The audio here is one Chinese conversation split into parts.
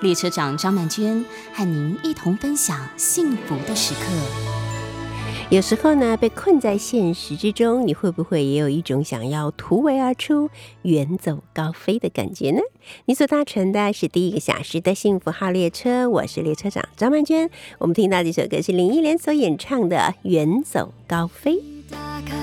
列车长张曼娟和您一同分享幸福的时刻。有时候呢，被困在现实之中，你会不会也有一种想要突围而出、远走高飞的感觉呢？你所搭乘的是第一个小时的幸福号列车，我是列车长张曼娟。我们听到这首歌是林忆莲所演唱的《远走高飞》。打开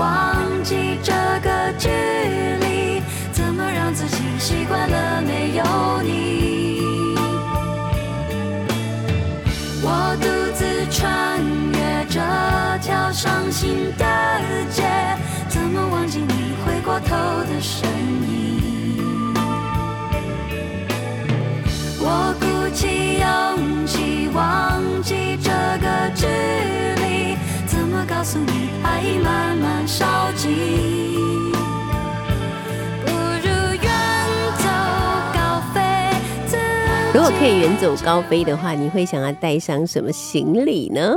忘记这个距离，怎么让自己习惯了没有你？我独自穿越这条伤心的街，怎么忘记你回过头的身影？我鼓起勇气忘记这个距离，告诉你爱慢慢烧尽？不如远走高飞，如果可以远走高飞的话，你会想要带上什么行李呢？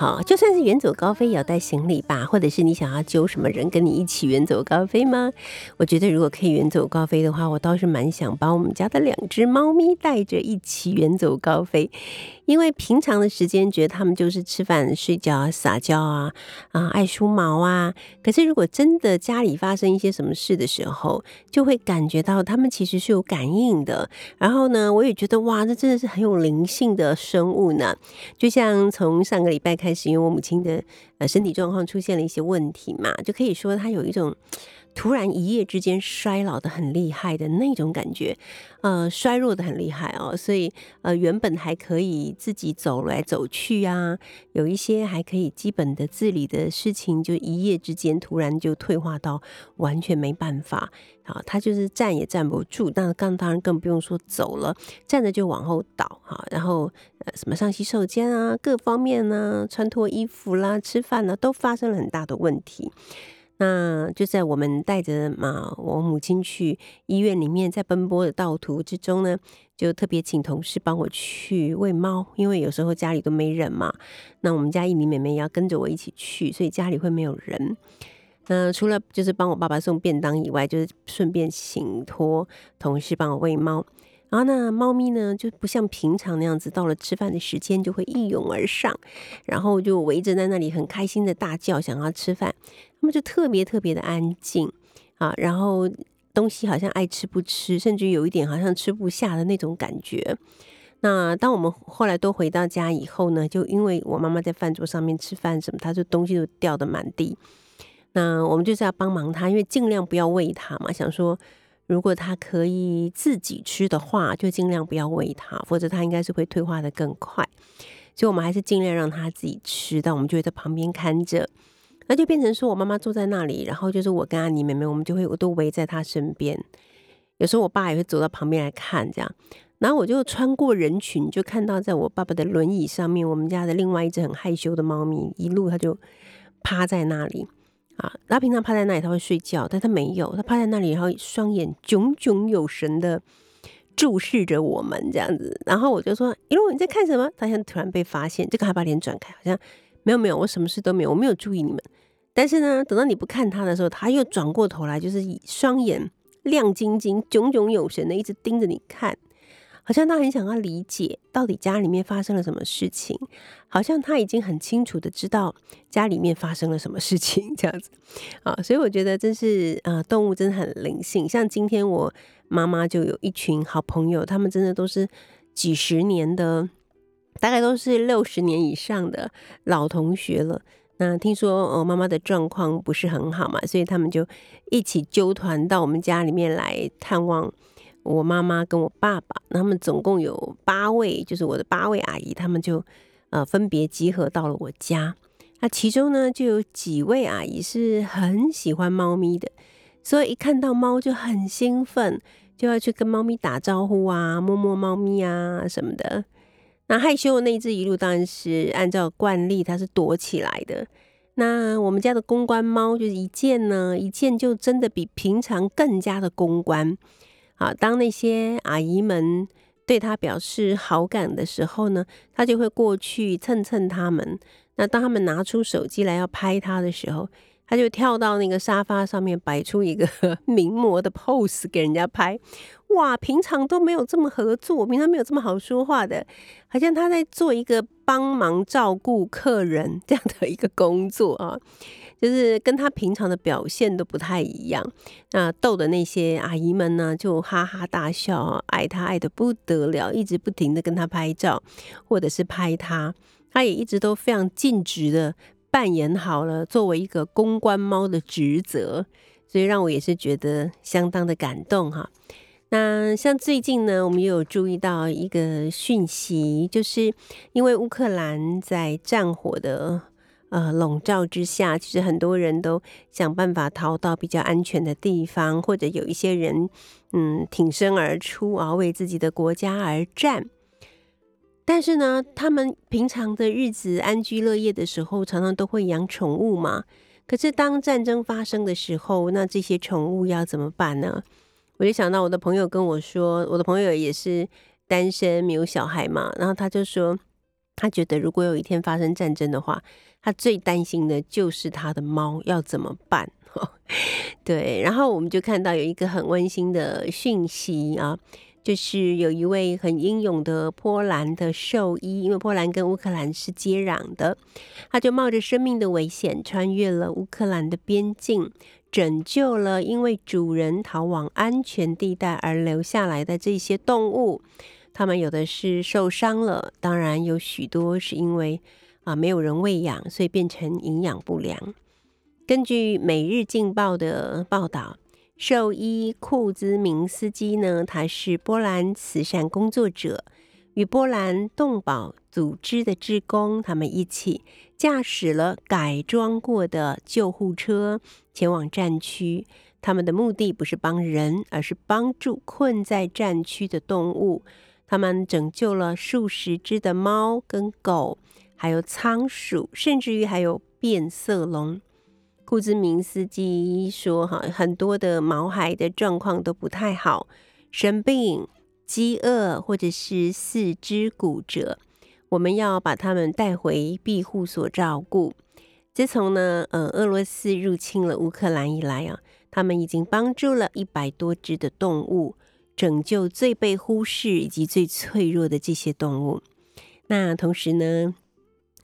好，就算是远走高飞，也要带行李吧？或者是你想要揪什么人跟你一起远走高飞吗？我觉得如果可以远走高飞的话，我倒是蛮想把我们家的两只猫咪带着一起远走高飞，因为平常的时间觉得它们就是吃饭、睡觉、撒娇啊、啊爱梳毛啊，可是如果真的家里发生一些什么事的时候，就会感觉到它们其实是有感应的。然后呢，我也觉得哇，这真的是很有灵性的生物呢。就像从上个礼拜开开始，因为我母亲的呃身体状况出现了一些问题嘛，就可以说她有一种突然一夜之间衰老的很厉害的那种感觉，呃，衰弱的很厉害哦。所以呃，原本还可以自己走来走去啊，有一些还可以基本的自理的事情，就一夜之间突然就退化到完全没办法。啊，他就是站也站不住，那更当然更不用说走了，站着就往后倒哈，然后呃什么上洗手间啊，各方面呢，穿脱衣服啦、吃饭呢，都发生了很大的问题。那就在我们带着嘛我母亲去医院里面，在奔波的道途之中呢，就特别请同事帮我去喂猫，因为有时候家里都没人嘛。那我们家一名妹妹要跟着我一起去，所以家里会没有人。那除了就是帮我爸爸送便当以外，就是顺便请托同事帮我喂猫。然后那猫咪呢，就不像平常那样子，到了吃饭的时间就会一涌而上，然后就围着在那里很开心的大叫，想要吃饭。它们就特别特别的安静啊，然后东西好像爱吃不吃，甚至有一点好像吃不下的那种感觉。那当我们后来都回到家以后呢，就因为我妈妈在饭桌上面吃饭什么，它就东西都掉的满地。那我们就是要帮忙它，因为尽量不要喂它嘛，想说。如果它可以自己吃的话，就尽量不要喂它，否则它应该是会退化的更快。所以，我们还是尽量让它自己吃。但我们就会在旁边看着，那就变成说我妈妈坐在那里，然后就是我跟阿妮妹妹，我们就会我都围在她身边。有时候我爸也会走到旁边来看，这样，然后我就穿过人群，就看到在我爸爸的轮椅上面，我们家的另外一只很害羞的猫咪，一路它就趴在那里。啊，他平常趴在那里，他会睡觉，但他没有，他趴在那里，然后双眼炯炯有神的注视着我们这样子。然后我就说：“一路你在看什么？”他现在突然被发现，这个还把脸转开，好像没有没有，我什么事都没有，我没有注意你们。但是呢，等到你不看他的时候，他又转过头来，就是以双眼亮晶晶、炯炯有神的一直盯着你看。好像他很想要理解到底家里面发生了什么事情，好像他已经很清楚的知道家里面发生了什么事情 这样子啊，所以我觉得真是啊，动物真的很灵性。像今天我妈妈就有一群好朋友，他们真的都是几十年的，大概都是六十年以上的老同学了。那听说哦，妈妈的状况不是很好嘛，所以他们就一起揪团到我们家里面来探望。我妈妈跟我爸爸，他们总共有八位，就是我的八位阿姨，他们就呃分别集合到了我家。那其中呢，就有几位阿姨是很喜欢猫咪的，所以一看到猫就很兴奋，就要去跟猫咪打招呼啊，摸摸猫咪啊什么的。那害羞的那一只一路当然是按照惯例，它是躲起来的。那我们家的公关猫就是一见呢，一见就真的比平常更加的公关。啊，当那些阿姨们对他表示好感的时候呢，他就会过去蹭蹭他们。那当他们拿出手机来要拍他的时候，他就跳到那个沙发上面，摆出一个 名模的 pose 给人家拍。哇，平常都没有这么合作，平常没有这么好说话的，好像他在做一个帮忙照顾客人这样的一个工作啊。就是跟他平常的表现都不太一样，那逗的那些阿姨们呢，就哈哈大笑，爱他爱的不得了，一直不停的跟他拍照，或者是拍他，他也一直都非常尽职的扮演好了作为一个公关猫的职责，所以让我也是觉得相当的感动哈。那像最近呢，我们也有注意到一个讯息，就是因为乌克兰在战火的。呃，笼罩之下，其实很多人都想办法逃到比较安全的地方，或者有一些人，嗯，挺身而出啊，为自己的国家而战。但是呢，他们平常的日子安居乐业的时候，常常都会养宠物嘛。可是当战争发生的时候，那这些宠物要怎么办呢？我就想到我的朋友跟我说，我的朋友也是单身，没有小孩嘛，然后他就说，他觉得如果有一天发生战争的话。他最担心的就是他的猫要怎么办？对，然后我们就看到有一个很温馨的讯息啊，就是有一位很英勇的波兰的兽医，因为波兰跟乌克兰是接壤的，他就冒着生命的危险穿越了乌克兰的边境，拯救了因为主人逃往安全地带而留下来的这些动物。他们有的是受伤了，当然有许多是因为。啊，没有人喂养，所以变成营养不良。根据《每日镜报》的报道，兽医库兹明斯基呢，他是波兰慈善工作者，与波兰动保组织的职工，他们一起驾驶了改装过的救护车前往战区。他们的目的不是帮人，而是帮助困在战区的动物。他们拯救了数十只的猫跟狗。还有仓鼠，甚至于还有变色龙。库兹明斯基说，哈，很多的毛孩的状况都不太好，生病、饥饿或者是四肢骨折，我们要把他们带回庇护所照顾。自从呢，呃，俄罗斯入侵了乌克兰以来啊，他们已经帮助了一百多只的动物，拯救最被忽视以及最脆弱的这些动物。那同时呢？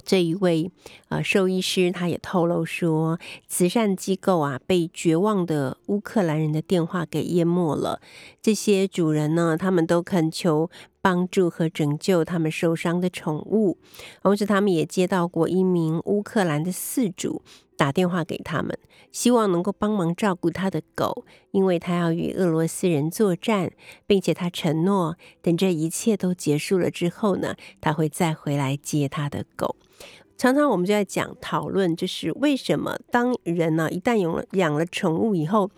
这一位呃兽医师，他也透露说，慈善机构啊被绝望的乌克兰人的电话给淹没了。这些主人呢，他们都恳求帮助和拯救他们受伤的宠物，同时他们也接到过一名乌克兰的饲主。打电话给他们，希望能够帮忙照顾他的狗，因为他要与俄罗斯人作战，并且他承诺，等这一切都结束了之后呢，他会再回来接他的狗。常常我们就在讲讨论，就是为什么当人呢一旦有了养了宠物以后，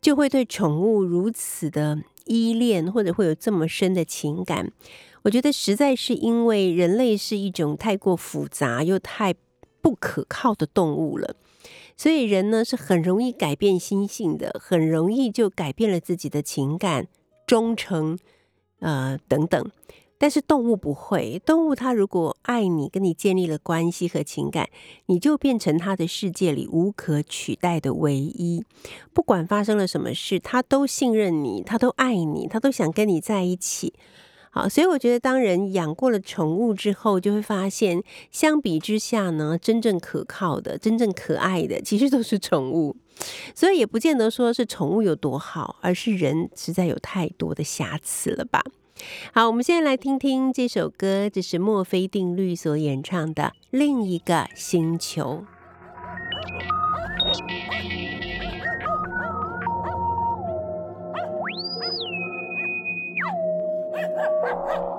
就会对宠物如此的依恋，或者会有这么深的情感？我觉得实在是因为人类是一种太过复杂又太。不可靠的动物了，所以人呢是很容易改变心性的，很容易就改变了自己的情感、忠诚，呃等等。但是动物不会，动物它如果爱你，跟你建立了关系和情感，你就变成它的世界里无可取代的唯一。不管发生了什么事，它都信任你，它都爱你，它都想跟你在一起。好，所以我觉得，当人养过了宠物之后，就会发现，相比之下呢，真正可靠的、真正可爱的，其实都是宠物。所以也不见得说是宠物有多好，而是人实在有太多的瑕疵了吧。好，我们现在来听听这首歌，这是墨菲定律所演唱的《另一个星球》。Ha ha ha!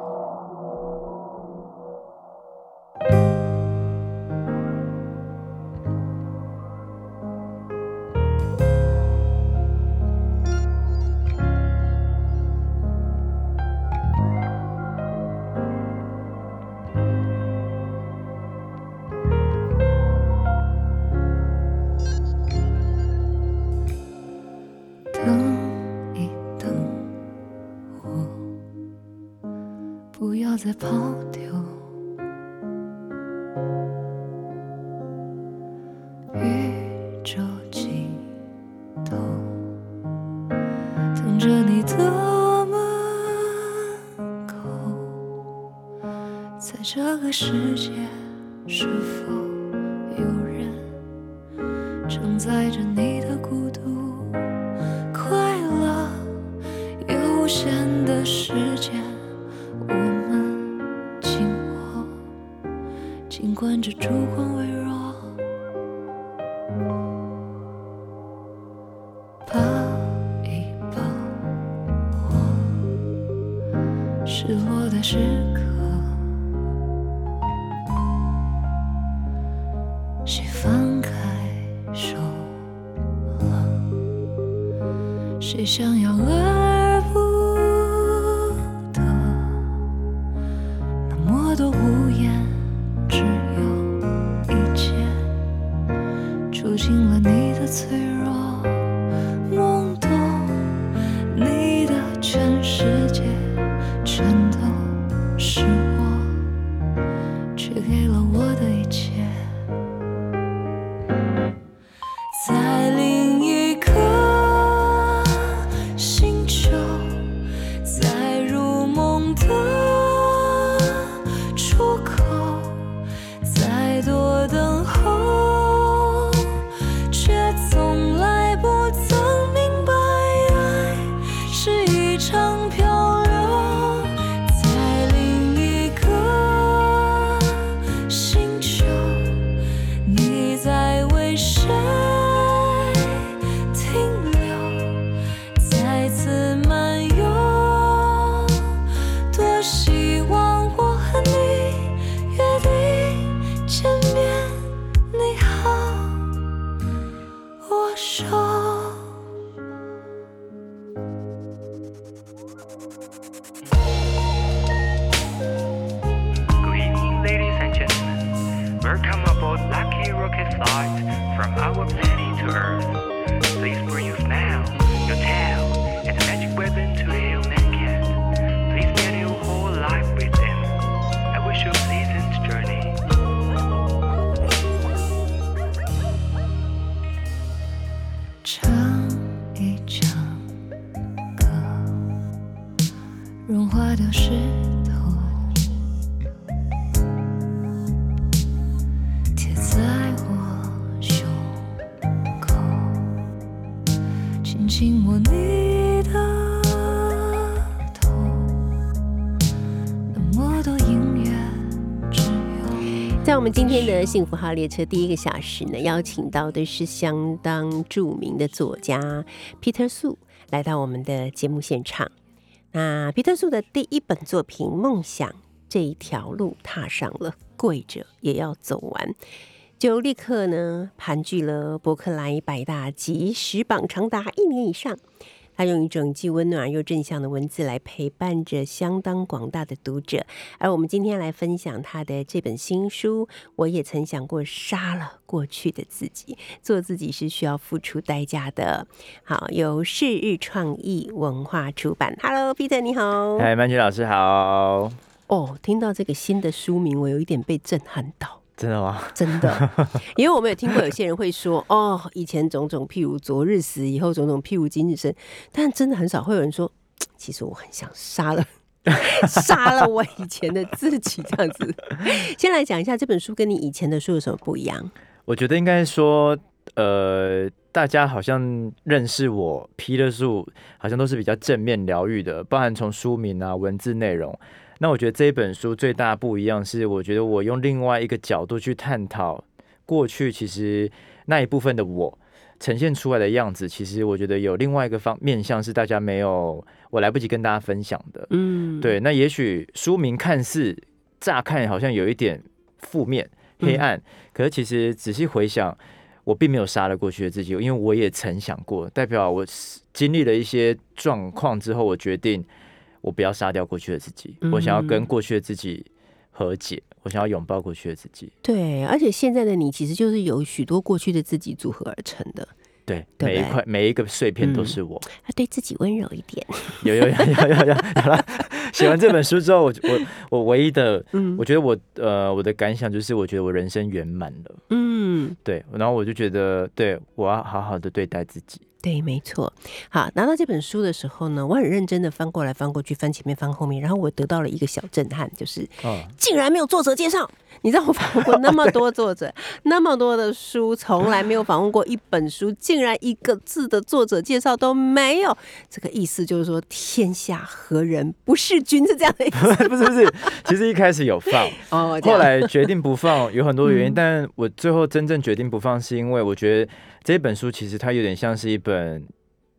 在谁想要而 light from our planet to Earth. 们今天的幸福号列车第一个小时呢，邀请到的是相当著名的作家 Peter 苏来到我们的节目现场。那皮特苏的第一本作品《梦想这一条路踏上了，跪着也要走完》，就立刻呢盘踞了伯克莱百大集十榜长达一年以上。他用一种既温暖又正向的文字来陪伴着相当广大的读者，而我们今天来分享他的这本新书。我也曾想过杀了过去的自己，做自己是需要付出代价的。好，由世日创意文化出版。Hello，Peter，你好。嗨，曼琪老师好。哦，听到这个新的书名，我有一点被震撼到。真的吗？真的，因为我们有听过有些人会说，哦，以前种种譬如昨日死，以后种种譬如今日生，但真的很少会有人说，其实我很想杀了，杀了我以前的自己这样子。先来讲一下这本书跟你以前的书有什么不一样？我觉得应该说，呃，大家好像认识我批的书，好像都是比较正面疗愈的，包含从书名啊、文字内容。那我觉得这一本书最大不一样是，我觉得我用另外一个角度去探讨过去，其实那一部分的我呈现出来的样子，其实我觉得有另外一个方面向是大家没有，我来不及跟大家分享的。嗯，对，那也许书名看似乍看好像有一点负面、黑暗，可是其实仔细回想，我并没有杀了过去的自己，因为我也曾想过，代表我经历了一些状况之后，我决定。我不要杀掉过去的自己，我想要跟过去的自己和解，我想要拥抱过去的自己。对，而且现在的你其实就是由许多过去的自己组合而成的。对，每一块每一个碎片都是我。要对自己温柔一点。有有有有有有了。写完这本书之后，我我我唯一的，嗯我觉得我呃我的感想就是，我觉得我人生圆满了。嗯，对。然后我就觉得，对我要好好的对待自己。对，没错。好，拿到这本书的时候呢，我很认真的翻过来翻过去，翻前面翻后面，然后我得到了一个小震撼，就是竟然没有作者介绍。你知道我访问过那么 多作者，那么多的书，从来没有访问过一本书，竟然一个字的作者介绍都没有。这个意思就是说，天下何人不是君？是这样的意思？不是不是，其实一开始有放，哦，后来决定不放，有很多原因。但我最后真正决定不放，是因为我觉得。这本书其实它有点像是一本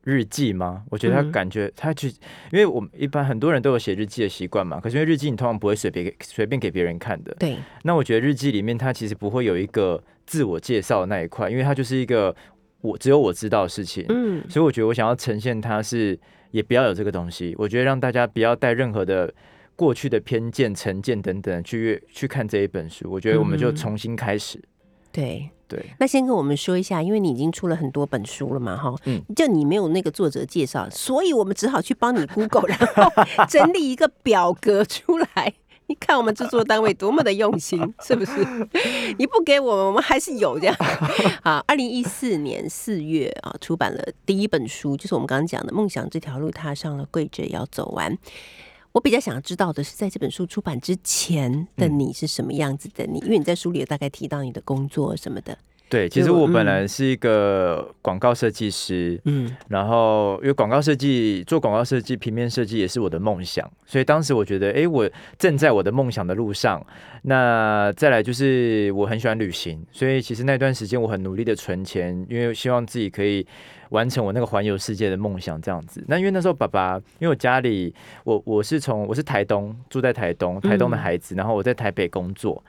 日记吗？我觉得它感觉它去，因为我们一般很多人都有写日记的习惯嘛。可是因为日记你通常不会随便随便给别人看的。对。那我觉得日记里面它其实不会有一个自我介绍的那一块，因为它就是一个我只有我知道的事情。嗯。所以我觉得我想要呈现它是也不要有这个东西。我觉得让大家不要带任何的过去的偏见、成见等等去去看这一本书。我觉得我们就重新开始。对。对，那先跟我们说一下，因为你已经出了很多本书了嘛，哈，嗯，就你没有那个作者介绍，所以我们只好去帮你 Google，然后 整理一个表格出来。你看我们制作单位多么的用心，是不是？你不给我们，我们还是有这样。啊，二零一四年四月啊，出版了第一本书，就是我们刚刚讲的《梦想这条路踏上了，跪着也要走完》。我比较想要知道的是，在这本书出版之前的你是什么样子的？你因为你在书里有大概提到你的工作什么的。对，其实我本来是一个广告设计师，嗯，然后因为广告设计做广告设计、平面设计也是我的梦想，所以当时我觉得，哎，我正在我的梦想的路上。那再来就是我很喜欢旅行，所以其实那段时间我很努力的存钱，因为希望自己可以。完成我那个环游世界的梦想，这样子。那因为那时候爸爸，因为我家里，我我是从我是台东住在台东，台东的孩子，然后我在台北工作。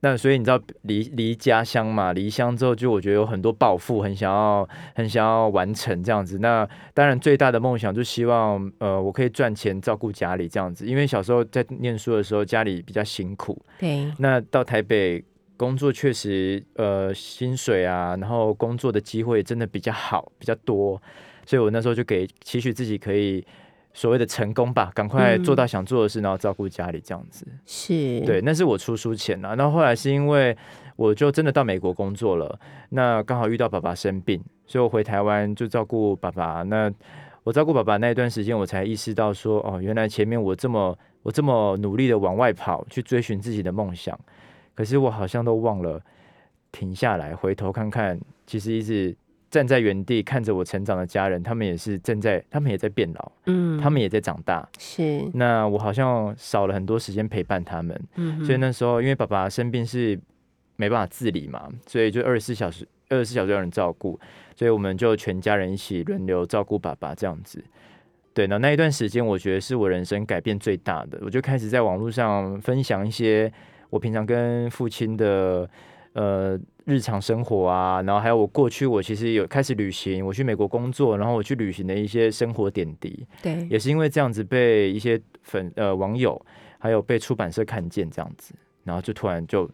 那所以你知道离离家乡嘛，离乡之后就我觉得有很多抱负，很想要很想要完成这样子。那当然最大的梦想就希望呃我可以赚钱照顾家里这样子，因为小时候在念书的时候家里比较辛苦。对。那到台北。工作确实，呃，薪水啊，然后工作的机会真的比较好，比较多，所以我那时候就给期许自己可以所谓的成功吧，赶快做到想做的事，然后照顾家里这样子。是，对，那是我出书前啊，然后后来是因为我就真的到美国工作了，那刚好遇到爸爸生病，所以我回台湾就照顾爸爸。那我照顾爸爸那一段时间，我才意识到说，哦，原来前面我这么我这么努力的往外跑，去追寻自己的梦想，可是我好像都忘了停下来，回头看看，其实一直。站在原地看着我成长的家人，他们也是正在，他们也在变老，嗯，他们也在长大，是。那我好像少了很多时间陪伴他们，嗯，所以那时候因为爸爸生病是没办法自理嘛，所以就二十四小时，二十四小时有人照顾，所以我们就全家人一起轮流照顾爸爸这样子。对，那那一段时间，我觉得是我人生改变最大的，我就开始在网络上分享一些我平常跟父亲的。呃，日常生活啊，然后还有我过去，我其实有开始旅行，我去美国工作，然后我去旅行的一些生活点滴，对，也是因为这样子被一些粉呃网友，还有被出版社看见这样子，然后就突然就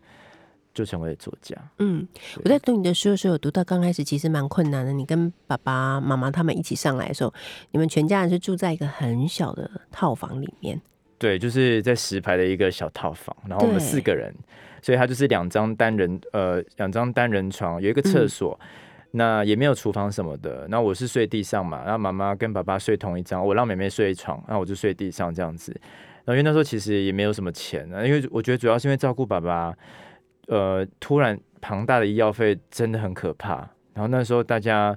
就成为作家。嗯，我在读你的书的时候，读到刚开始其实蛮困难的。你跟爸爸妈妈他们一起上来的时候，你们全家人是住在一个很小的套房里面，对，就是在石牌的一个小套房，然后我们四个人。所以它就是两张单人呃两张单人床，有一个厕所，那也没有厨房什么的。那我是睡地上嘛，然后妈妈跟爸爸睡同一张，我让妹妹睡床，那我就睡地上这样子。然后因为那时候其实也没有什么钱啊，因为我觉得主要是因为照顾爸爸，呃，突然庞大的医药费真的很可怕。然后那时候大家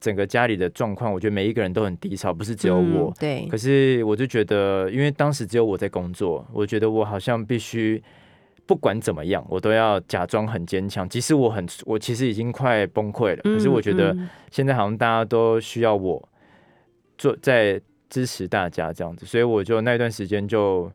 整个家里的状况，我觉得每一个人都很低潮，不是只有我。对。可是我就觉得，因为当时只有我在工作，我觉得我好像必须。不管怎么样，我都要假装很坚强。即使我很，我其实已经快崩溃了。可是我觉得现在好像大家都需要我做，在支持大家这样子，所以我就那段时间就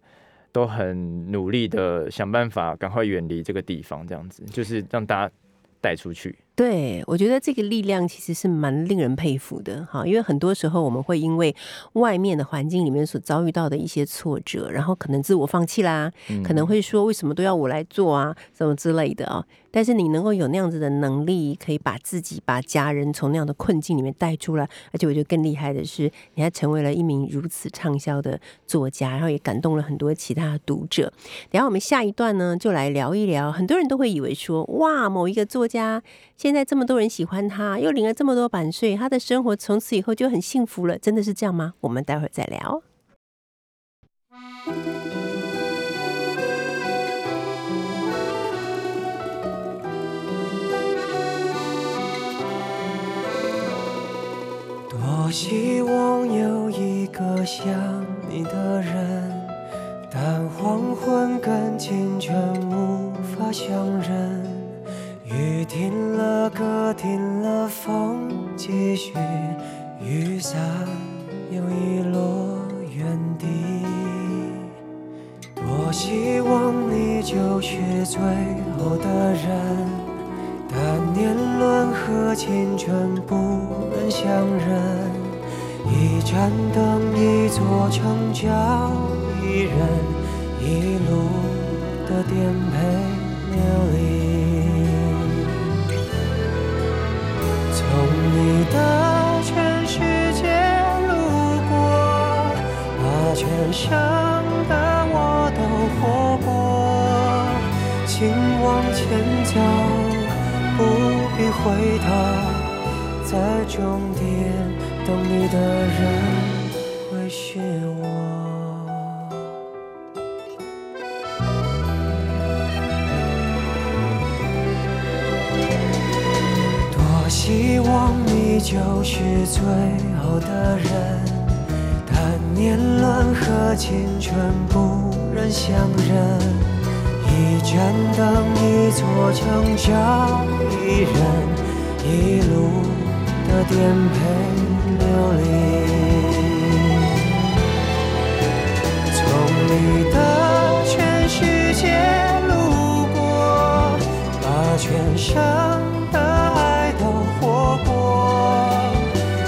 都很努力的想办法，赶快远离这个地方，这样子就是让大家带出去。对，我觉得这个力量其实是蛮令人佩服的哈，因为很多时候我们会因为外面的环境里面所遭遇到的一些挫折，然后可能自我放弃啦，可能会说为什么都要我来做啊，什么之类的啊。但是你能够有那样子的能力，可以把自己、把家人从那样的困境里面带出来，而且我觉得更厉害的是，你还成为了一名如此畅销的作家，然后也感动了很多其他的读者。等下我们下一段呢，就来聊一聊，很多人都会以为说，哇，某一个作家。现在这么多人喜欢他，又领了这么多版税，他的生活从此以后就很幸福了，真的是这样吗？我们待会儿再聊。多希望有一个像你的人，但黄昏跟清晨无法相认。雨停了，歌停了，风继续，雨伞又遗落原地。多希望你就是最后的人，但年轮和青春不忍相认。一盏灯，一座城，叫一人，一路的颠沛流离。从你的全世界路过，把全生的我都活过。请往前走，不必回头，在终点等你的人就是最后的人，但年轮和青春不忍相认。一盏灯，一座城，找一人，一路的颠沛流离。从你的全世界路过，把全生。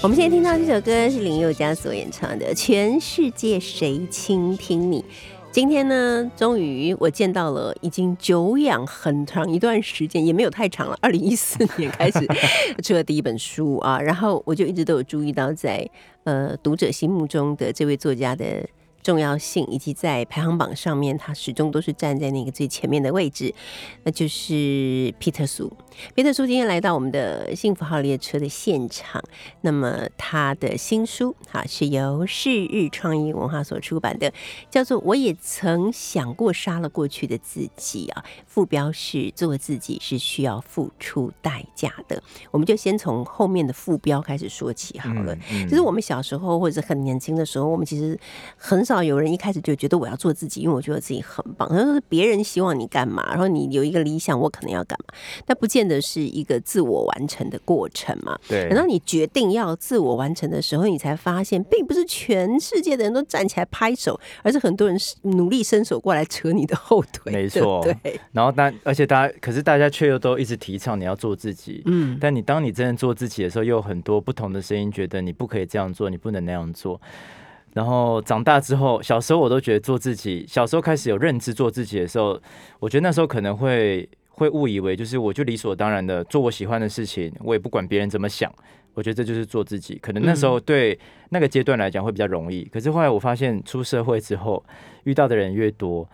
我。们现在听到这首歌是林宥嘉所演唱的全世界谁倾听你。今天呢终于我见到了已经久仰很长一段时间也没有太长了 二零一四年开始 出了第一本书啊然后我就一直都有注意到在呃读者心目中的这位作家的重要性，以及在排行榜上面，他始终都是站在那个最前面的位置，那就是皮特苏。皮特苏今天来到我们的幸福号列车的现场，那么他的新书哈是由世日创意文化所出版的，叫做《我也曾想过杀了过去的自己》啊，副标是“做自己是需要付出代价的”。我们就先从后面的副标开始说起好了。就是我们小时候或者很年轻的时候，我们其实很少有人一开始就觉得我要做自己，因为我觉得自己很棒。然后是别人希望你干嘛，然后你有一个理想，我可能要干嘛，那不见。得是一个自我完成的过程嘛？对。等到你决定要自我完成的时候，你才发现，并不是全世界的人都站起来拍手，而是很多人努力伸手过来扯你的后腿。没错，对。然后，但而且大家，可是大家却又都一直提倡你要做自己。嗯。但你当你真的做自己的时候，又有很多不同的声音，觉得你不可以这样做，你不能那样做。然后长大之后，小时候我都觉得做自己，小时候开始有认知做自己的时候，我觉得那时候可能会。会误以为就是我就理所当然的做我喜欢的事情，我也不管别人怎么想。我觉得这就是做自己。可能那时候对那个阶段来讲会比较容易，可是后来我发现出社会之后遇到的人越多，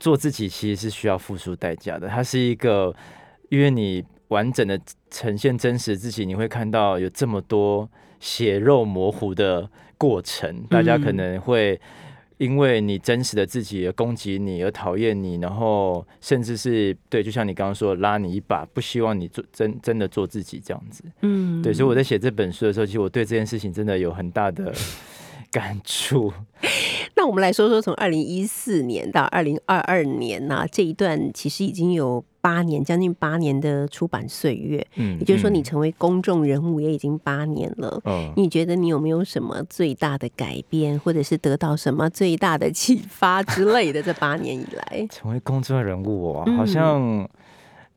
做自己其实是需要付出代价的。它是一个，因为你完整的呈现真实自己，你会看到有这么多血肉模糊的过程，大家可能会。因为你真实的自己而攻击你，而讨厌你，然后甚至是对，就像你刚刚说，拉你一把，不希望你做真真的做自己这样子。嗯，对，所以我在写这本书的时候，其实我对这件事情真的有很大的感触。那我们来说说，从二零一四年到二零二二年呢，这一段其实已经有。八年，将近八年的出版岁月，嗯，也就是说，你成为公众人物也已经八年了。嗯，你觉得你有没有什么最大的改变，或者是得到什么最大的启发之类的？这八年以来，成为公众人物，我，好像，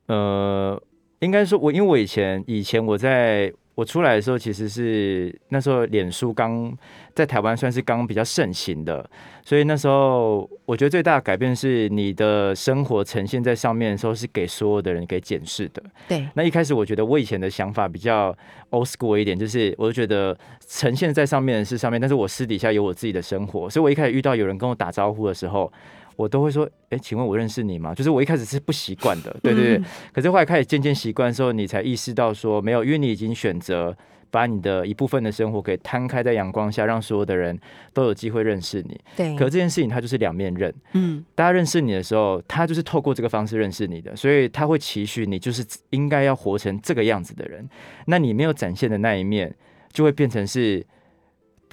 呃，应该说，我因为我以前以前我在。我出来的时候，其实是那时候脸书刚在台湾算是刚比较盛行的，所以那时候我觉得最大的改变是你的生活呈现在上面的时候是给所有的人给检视的。对，那一开始我觉得我以前的想法比较 old school 一点，就是我就觉得呈现在上面的是上面，但是我私底下有我自己的生活，所以我一开始遇到有人跟我打招呼的时候。我都会说，哎，请问我认识你吗？就是我一开始是不习惯的，对对对。可是后来开始渐渐习惯的时候，你才意识到说，没有，因为你已经选择把你的一部分的生活给摊开在阳光下，让所有的人都有机会认识你。对。可这件事情它就是两面刃。嗯。大家认识你的时候，他就是透过这个方式认识你的，所以他会期许你就是应该要活成这个样子的人。那你没有展现的那一面，就会变成是。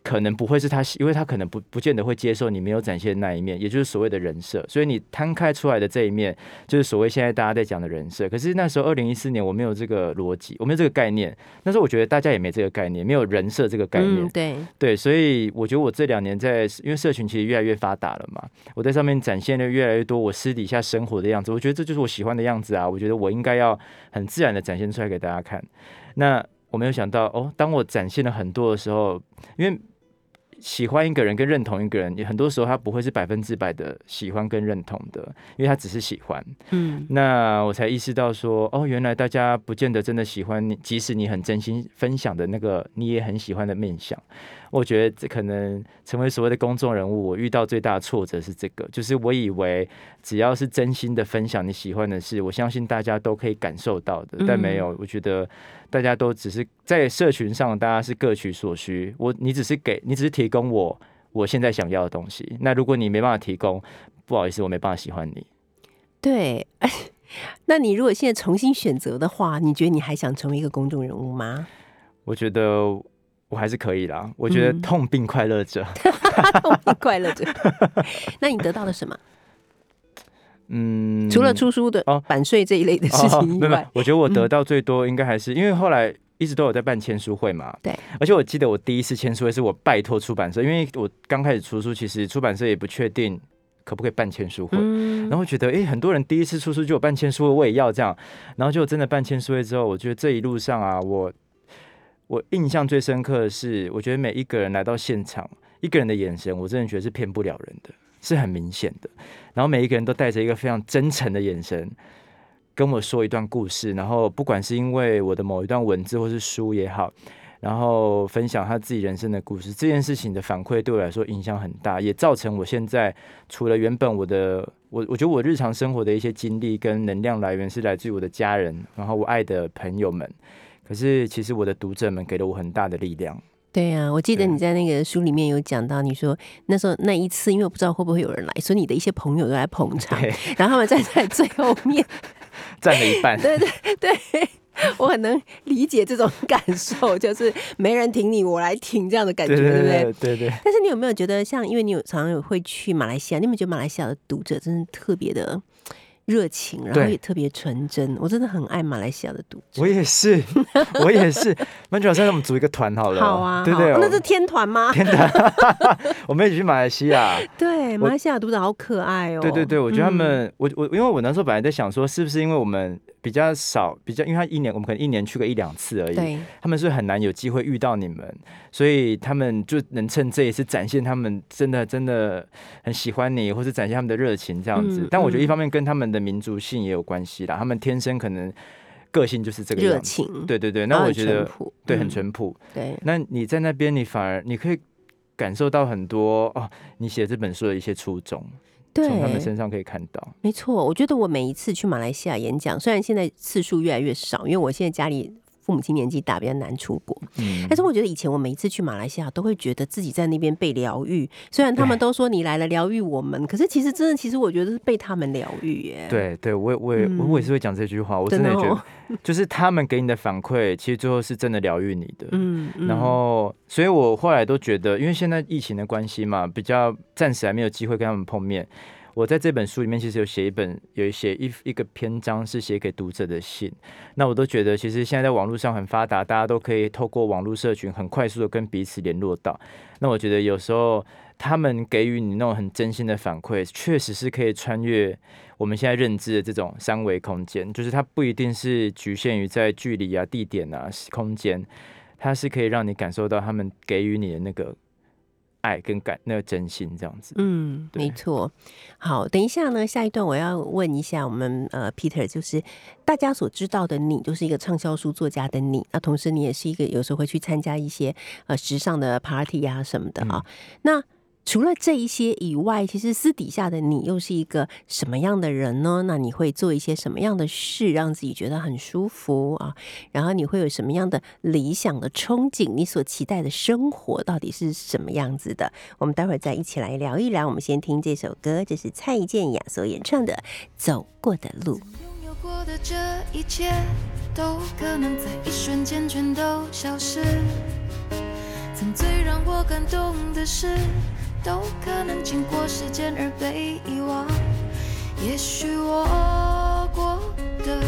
可能不会是他，因为他可能不不见得会接受你没有展现的那一面，也就是所谓的人设。所以你摊开出来的这一面，就是所谓现在大家在讲的人设。可是那时候二零一四年，我没有这个逻辑，我没有这个概念。那时候我觉得大家也没这个概念，没有人设这个概念。对对，所以我觉得我这两年在，因为社群其实越来越发达了嘛，我在上面展现的越来越多我私底下生活的样子。我觉得这就是我喜欢的样子啊！我觉得我应该要很自然的展现出来给大家看。那我没有想到哦，当我展现了很多的时候，因为喜欢一个人跟认同一个人，很多时候他不会是百分之百的喜欢跟认同的，因为他只是喜欢。嗯，那我才意识到说，哦，原来大家不见得真的喜欢你，即使你很真心分享的那个你也很喜欢的面相。我觉得这可能成为所谓的公众人物，我遇到最大的挫折是这个，就是我以为只要是真心的分享你喜欢的事，我相信大家都可以感受到的，但没有。我觉得大家都只是在社群上，大家是各取所需。我你只是给你只是提供我我现在想要的东西。那如果你没办法提供，不好意思，我没办法喜欢你。对，那你如果现在重新选择的话，你觉得你还想成为一个公众人物吗？我觉得。我还是可以啦，我觉得痛并快乐着，痛并快乐着。那你得到了什么？嗯，除了出书的哦。版税这一类的事情以外，我觉得我得到最多应该还是因为后来一直都有在办签书会嘛。对，而且我记得我第一次签书会是我拜托出版社，因为我刚开始出书，其实出版社也不确定可不可以办签书会，然后觉得哎，很多人第一次出书就有办签书会，我也要这样，然后就真的办签书会之后，我觉得这一路上啊，我。我印象最深刻的是，我觉得每一个人来到现场，一个人的眼神，我真的觉得是骗不了人的，是很明显的。然后每一个人都带着一个非常真诚的眼神跟我说一段故事，然后不管是因为我的某一段文字或是书也好，然后分享他自己人生的故事，这件事情的反馈对我来说影响很大，也造成我现在 除了原本我的我我觉得我日常生活的一些经历跟能量来源是来自于我的家人，然后我爱的朋友们。可是其实我的读者们给了我很大的力量。对呀，我记得你在那个书里面有讲到，你说那时候那一次，因为我不知道会不会有人来，所以你的一些朋友都来捧场，然后他们站在最后面，站了一半。对对 对，我很能理解这种感受，就是没人挺你，我来挺这样的感觉，对不对？对对。但是你有没有觉得，像因为你有常常有会去马来西亚，你有没有觉得马来西亚的读者真的特别的？热情，然后也特别纯真，我真的很爱马来西亚的读者。我也是，我也是。曼主老师，我们组一个团好了。好啊，对对？那是天团吗？天团，我们一起去马来西亚。对，马来西亚读者好可爱哦。对对对，我觉得他们，我我因为我那时候本来在想说，是不是因为我们。比较少，比较，因为他一年，我们可能一年去个一两次而已。他们是很难有机会遇到你们，所以他们就能趁这一次展现他们真的真的很喜欢你，或是展现他们的热情这样子。但我觉得一方面跟他们的民族性也有关系啦，他们天生可能个性就是这个热情。对对对，那我觉得对很淳朴。对，那你在那边，你反而你可以感受到很多哦，你写这本书的一些初衷。从他们身上可以看到，没错。我觉得我每一次去马来西亚演讲，虽然现在次数越来越少，因为我现在家里。父母亲年纪大，比较难出国。嗯，但是我觉得以前我每一次去马来西亚，都会觉得自己在那边被疗愈。虽然他们都说你来了疗愈我们，可是其实真的，其实我觉得是被他们疗愈耶。对，对我也我也我也是会讲这句话。我真的觉得，就是他们给你的反馈，其实最后是真的疗愈你的。嗯，然后，所以我后来都觉得，因为现在疫情的关系嘛，比较暂时还没有机会跟他们碰面。我在这本书里面其实有写一本，有写一一个篇章是写给读者的信。那我都觉得，其实现在在网络上很发达，大家都可以透过网络社群很快速的跟彼此联络到。那我觉得有时候他们给予你那种很真心的反馈，确实是可以穿越我们现在认知的这种三维空间，就是它不一定是局限于在距离啊、地点啊、空间，它是可以让你感受到他们给予你的那个。爱跟感那个真心这样子，嗯，没错。好，等一下呢，下一段我要问一下我们呃，Peter，就是大家所知道的你，就是一个畅销书作家的你，那同时你也是一个有时候会去参加一些呃时尚的 party 啊什么的啊，那。除了这一些以外，其实私底下的你又是一个什么样的人呢？那你会做一些什么样的事，让自己觉得很舒服啊？然后你会有什么样的理想的憧憬？你所期待的生活到底是什么样子的？我们待会儿再一起来聊一聊。我们先听这首歌，这是蔡健雅所演唱的《走过的路》。拥有过的这一切，都可能在一瞬间全都消失。曾最让我感动的事。都可能经过时间而被遗忘。也许我过得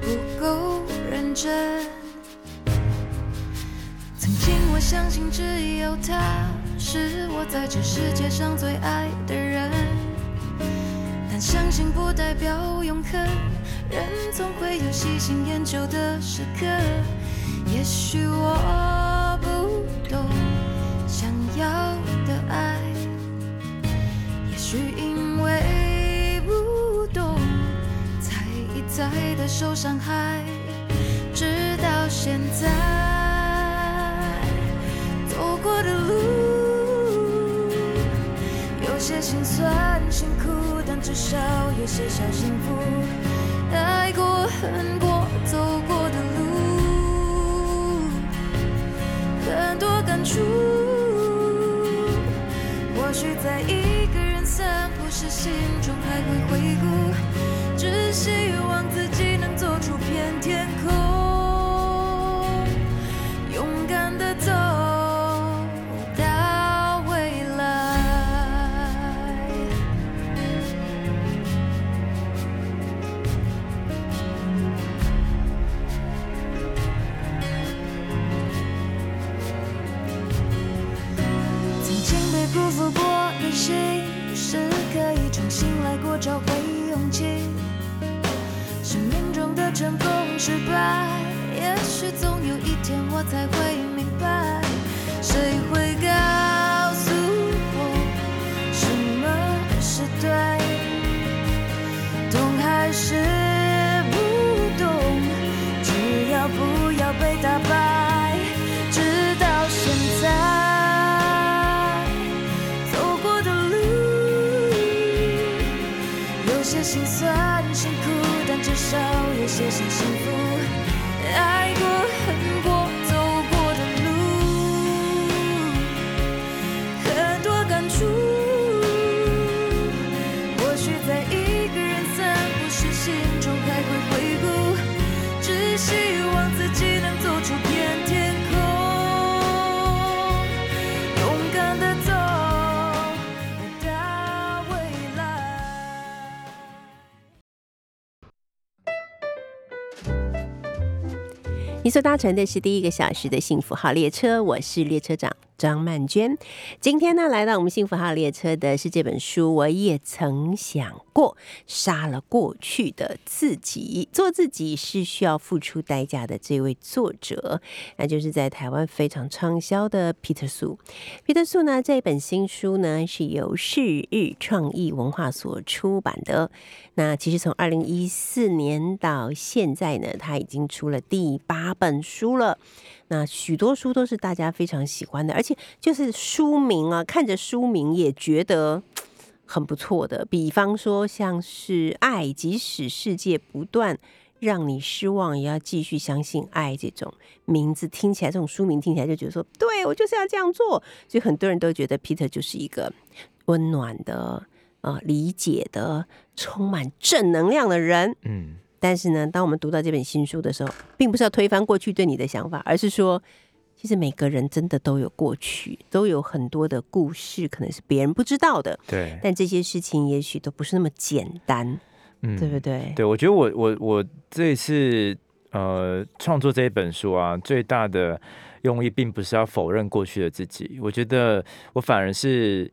不够认真。曾经我相信只有他是我在这世界上最爱的人，但相信不代表永恒。人总会有喜新厌旧的时刻。也许我不懂想要。爱，也许因为不懂，才一再的受伤害，直到现在。走过的路，有些心酸辛苦，但至少有些小幸福。爱过恨过，走过的路，很多感触。或许在一个人散步时，心中还会回顾，只希望自己能做出片天失败，也许。总有一天我才会明白，谁会告诉我什么是对，懂还是不懂？只要不要被打败，直到现在走过的路，有些心酸辛苦，至少有些是幸福。爱、过、所搭乘的是第一个小时的幸福号列车，我是列车长。张曼娟。今天呢，来到我们幸福号列车的是这本书，我也曾想过杀了过去的自己，做自己是需要付出代价的。这位作者，那就是在台湾非常畅销的皮特苏。皮特苏呢，这本新书呢是由世日创意文化所出版的。那其实从二零一四年到现在呢，他已经出了第八本书了。那许多书都是大家非常喜欢的，而且就是书名啊，看着书名也觉得很不错的。比方说，像是《爱，即使世界不断让你失望，也要继续相信爱》这种名字听起来，这种书名听起来就觉得说，对我就是要这样做。所以很多人都觉得 Peter 就是一个温暖的。呃，理解的、充满正能量的人，嗯，但是呢，当我们读到这本新书的时候，并不是要推翻过去对你的想法，而是说，其实每个人真的都有过去，都有很多的故事，可能是别人不知道的。对，但这些事情也许都不是那么简单，嗯对不对？对，我觉得我我我这一次呃创作这一本书啊，最大的用意并不是要否认过去的自己，我觉得我反而是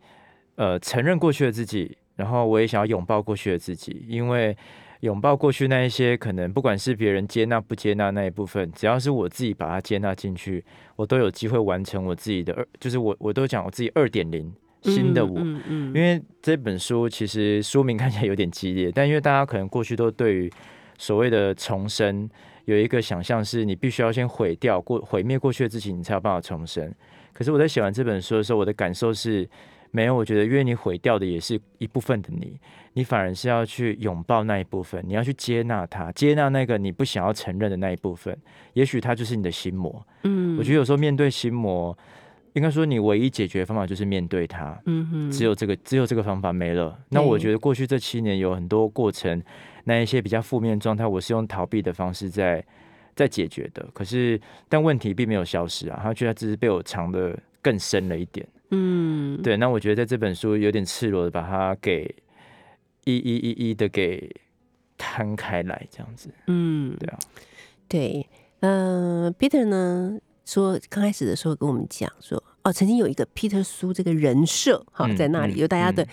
呃承认过去的自己，然后我也想要拥抱过去的自己，因为拥抱过去那一些可能不管是别人接纳不接纳那一部分，只要是我自己把它接纳进去，我都有机会完成我自己的二，就是我我都讲我自己二点零新的我。嗯嗯因为这本书其实书名看起来有点激烈，但因为大家可能过去都对于所谓的重生有一个想象，是你必须要先毁掉过毁灭过去的自己，你才有办法重生。可是我在写完这本书的时候，我的感受是没有，我觉得因为你毁掉的也是一部分的你，你反而是要去拥抱那一部分，你要去接纳它，接纳那个你不想要承认的那一部分，也许它就是你的心魔。嗯我觉得有时候面对心魔，应该说你唯一解决的方法就是面对它。嗯哼只有这个只有这个方法没了。那我觉得过去这七年有很多过程，那一些比较负面状态，我是用逃避的方式在在解决的。可是，但问题并没有消失啊，他觉得只是被我藏的更深了一点。嗯对，那我觉得在这本书有点赤裸的把它给一一一一的给摊开来，这样子。嗯对啊，对，呃，Peter 呢说刚开始的时候跟我们讲说，哦，曾经有一个 Peter 苏这个人设哈、嗯在那里，嗯有大家的、嗯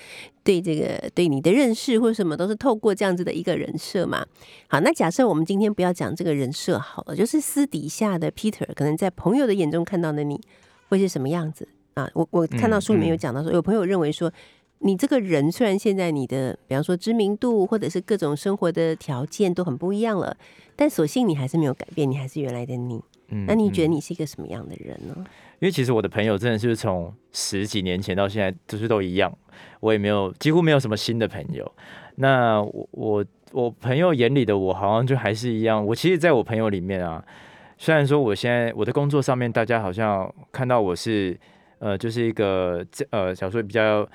对这个对你的认识或者什么都是透过这样子的一个人设嘛。好，那假设我们今天不要讲这个人设好了，就是私底下的 Peter 可能在朋友的眼中看到的你会是什么样子啊？我我看到书里面有嗯讲到说，有朋友认为说。你这个人虽然现在你的，比方说知名度或者是各种生活的条件都很不一样了，但所幸你还是没有改变，你还是原来的你。嗯那你觉得嗯你是一个什么样的人呢？因为其实我的朋友真的是从十几年前到现在，就是都一样，我也没有几乎没有什么新的朋友。那我我我朋友眼里的我，好像就还是一样。我其实在我朋友里面啊，虽然说我现在我的工作上面，大家好像看到我是呃，就是一个这呃，假如说比较。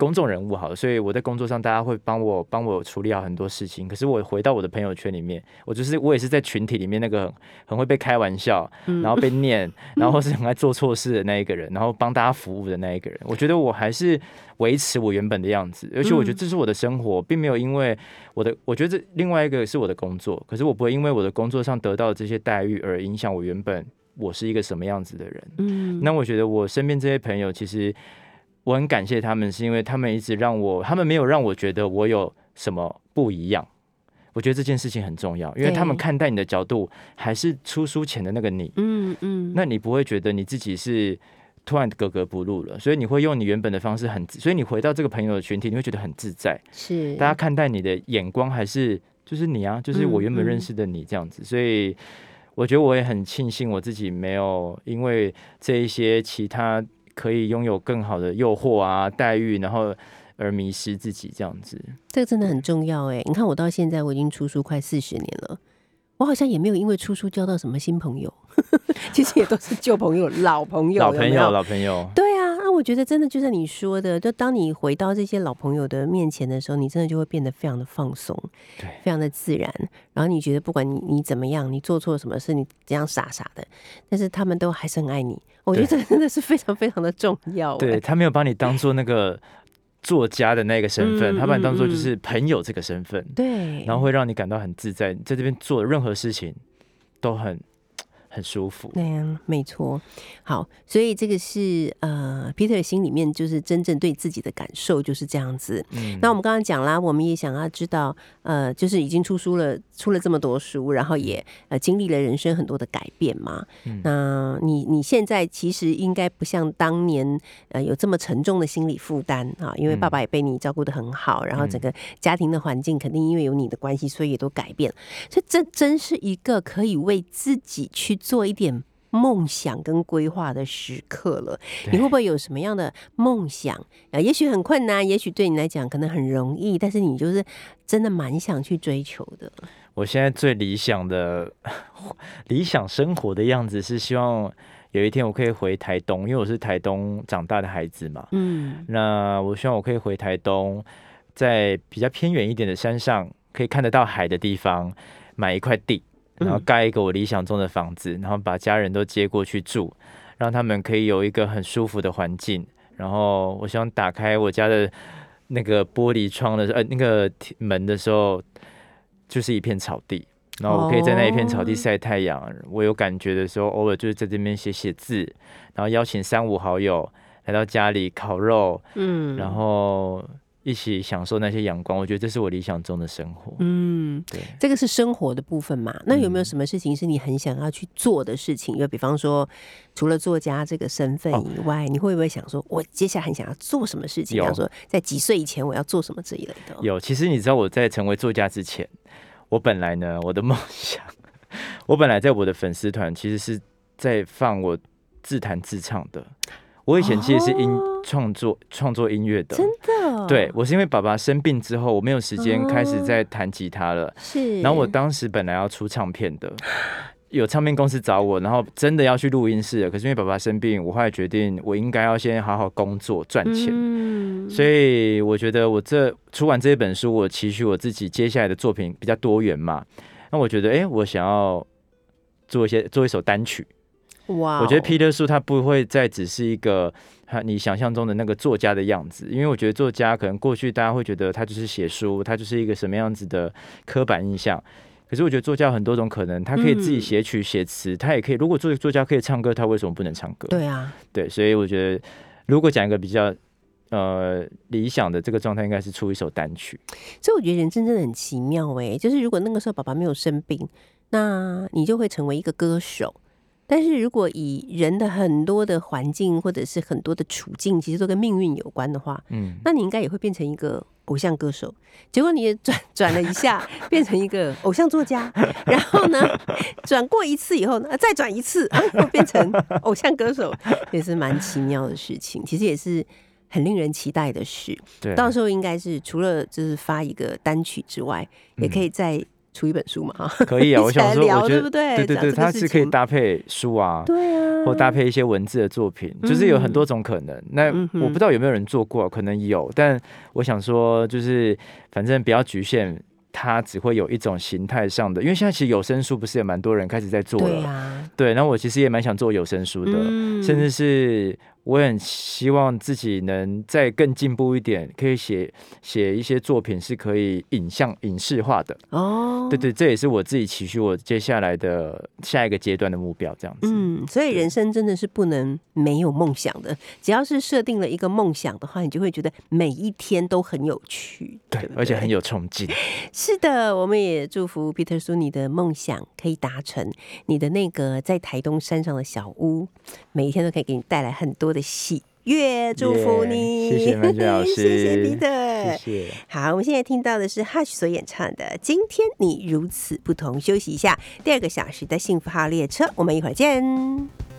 公众人物好了，所以我在工作上，大家会帮我帮我处理好很多事情。可是我回到我的朋友圈里面，我就是我也是在群体里面那个很很会被开玩笑，然后被 念，然后是很爱做错事的那一个人，然后帮大家服务的那一个人。我觉得我还是维持我原本的样子，而且我觉得这是我的生活，并没有因为我的，我觉得这另外一个是我的工作，可是我不会因为我的工作上得到的这些待遇而影响我原本我是一个什么样子的人。嗯那我觉得我身边这些朋友，其实我很感谢他们，是因为他们一直让我，他们没有让我觉得我有什么不一样。我我觉得这件事情很重要，因为他们看待你的角度还是出书前的那个你，嗯嗯，那你不会觉得你自己是突然格格不入了，所以你会用你原本的方式很，所以你回到这个朋友的群体，你会觉得很自在。是大家看待你的眼光还是就是你啊，就是我原本认识的你这样子，所以我觉得我也很庆幸我自己没有因为这一些其他可以拥有更好的诱惑啊待遇，然后而迷失自己这样子。这个真的很重要哎！你看我到现在我已经出书快四十年了，我好像也没有因为出书交到什么新朋友，其实也都是旧朋友、老朋友、老朋友，老朋友，对啊，那我觉得真的就像你说的，就当你回到这些老朋友的面前的时候，你真的就会变得非常的放松，对非常的自然。然后你觉得不管你你怎么样，你做错什么事，你这样傻傻的，但是他们都还是很爱你。我觉得这真的是非常非常的重要。对，他没有把你当做那个作家的那个身份，嗯他把你当做嗯就是朋友这个身份，对，然后会让你感到很自在，在这边做任何事情都很很舒服。对呀、没错。好，所以这个是呃，Peter 心里面就是真正对自己的感受就是这样子。嗯那我们刚刚讲啦，我们也想要知道，呃，就是已经出书了，出了这么多书，然后也呃经历了人生很多的改变嘛。嗯那你你现在其实应该不像当年呃有这么沉重的心理负担啊，因为爸爸也被你照顾得很好，然后整个家庭的环境肯定因为有你的关系，所以也都改变。所以这真是一个可以为自己去做一点。梦想跟规划的时刻了，你会不会有什么样的梦想？啊，也许很困难，也许对你来讲可能很容易，但是你就是真的蛮想去追求的。我现在最理想的理想生活的样子是希望有一天我可以回台东，因为我是台东长大的孩子嘛。嗯那我希望我可以回台东，在比较偏远一点的山上，可以看得到海的地方，买一块地，然后嗯盖一个我理想中的房子，然后把家人都接过去住，让他们可以有一个很舒服的环境。然后我希望打开我家的那个玻璃窗的时候，呃，那个门的时候，就是一片草地。然后我可以在那一片草地哦晒太阳，我有感觉的时候，偶尔就是在这边写写字，然后邀请三五好友来到家里烤肉，嗯然后一起享受那些阳光。我觉得这是我理想中的生活。嗯，对，这个是生活的部分嘛？那有没有嗯什么事情是你很想要去做的事情？就比方说，除了作家这个身份哦以外，你会不会想说，我接下来很想要做什么事情？比方说，在几岁以前我要做什么这一类的？有，其实你知道我在成为作家之前，我本来呢，我的梦 想，我本来在我的粉丝团其实是在放我自弹自唱的。我以前其实是音哦创作创作音乐的，真的？对我是因为爸爸生病之后，我没有时间开始哦在弹吉他了。是。然后我当时本来要出唱片的，有唱片公司找我，然后真的要去录音室了。可是因为爸爸生病，我后来决定我应该要先好好工作赚钱。嗯所以我觉得我这出完这一本书，我期许我自己接下来的作品比较多元嘛。那我觉得，哎、我想要做一些做一首单曲。我觉得 Peter 不会再只是一个他你想象中的那个作家的样子，因为我觉得作家可能过去大家会觉得他就是写书，他就是一个什么样子的刻板印象。可是我觉得作家有很多种可能，他可以自己嗯写曲写词，他也可以。如果作作家可以唱歌，他为什么不能唱歌？对啊，对，所以我觉得如果讲一个比较呃理想的这个状态，应该是出一首单曲。所以我觉得人生真的很奇妙哎，就是如果那个时候爸爸没有生病，那你就会成为一个歌手。但是如果以人的很多的环境或者是很多的处境，其实都跟命运有关的话，嗯，那你应该也会变成一个偶像歌手。结果你也转转了一下，变成一个偶像作家，然后呢，转过一次以后呢，再转一次，变成偶像歌手，也是蛮奇妙的事情。其实也是很令人期待的事。对，到时候应该是除了就是发一个单曲之外，也可以再出一本书嘛，哈、可以啊。我想说，我觉得对不对对它是可以搭配书啊，对啊，或搭配一些文字的作品，就是有很多种可能。那我不知道有没有人做过，可能有，但我想说，就是反正不要局限。它只会有一种形态上的，因为现在其实有声书不是也蛮多人开始在做了，对啊，对。然后我其实也蛮想做有声书的，嗯甚至是我很希望自己能再更进步一点，可以写写一些作品是可以影像影视化的。哦，对对，这也是我自己期许我接下来的下一个阶段的目标，这样子。嗯，所以人生真的是不能没有梦想的。只要是设定了一个梦想的话，你就会觉得每一天都很有趣，对，不而且很有冲劲。是的，我们也祝福 Peter 叔你的梦想可以达成，你的那个在台东山上的小屋，每一天都可以给你带来很多的喜悦，祝福你。谢谢曼娟老师，谢谢 Peter，谢谢。好，我们现在听到的是 Hush 所演唱的《今天你如此不同》，休息一下，第二个小时的幸福号列车，我们一会儿见。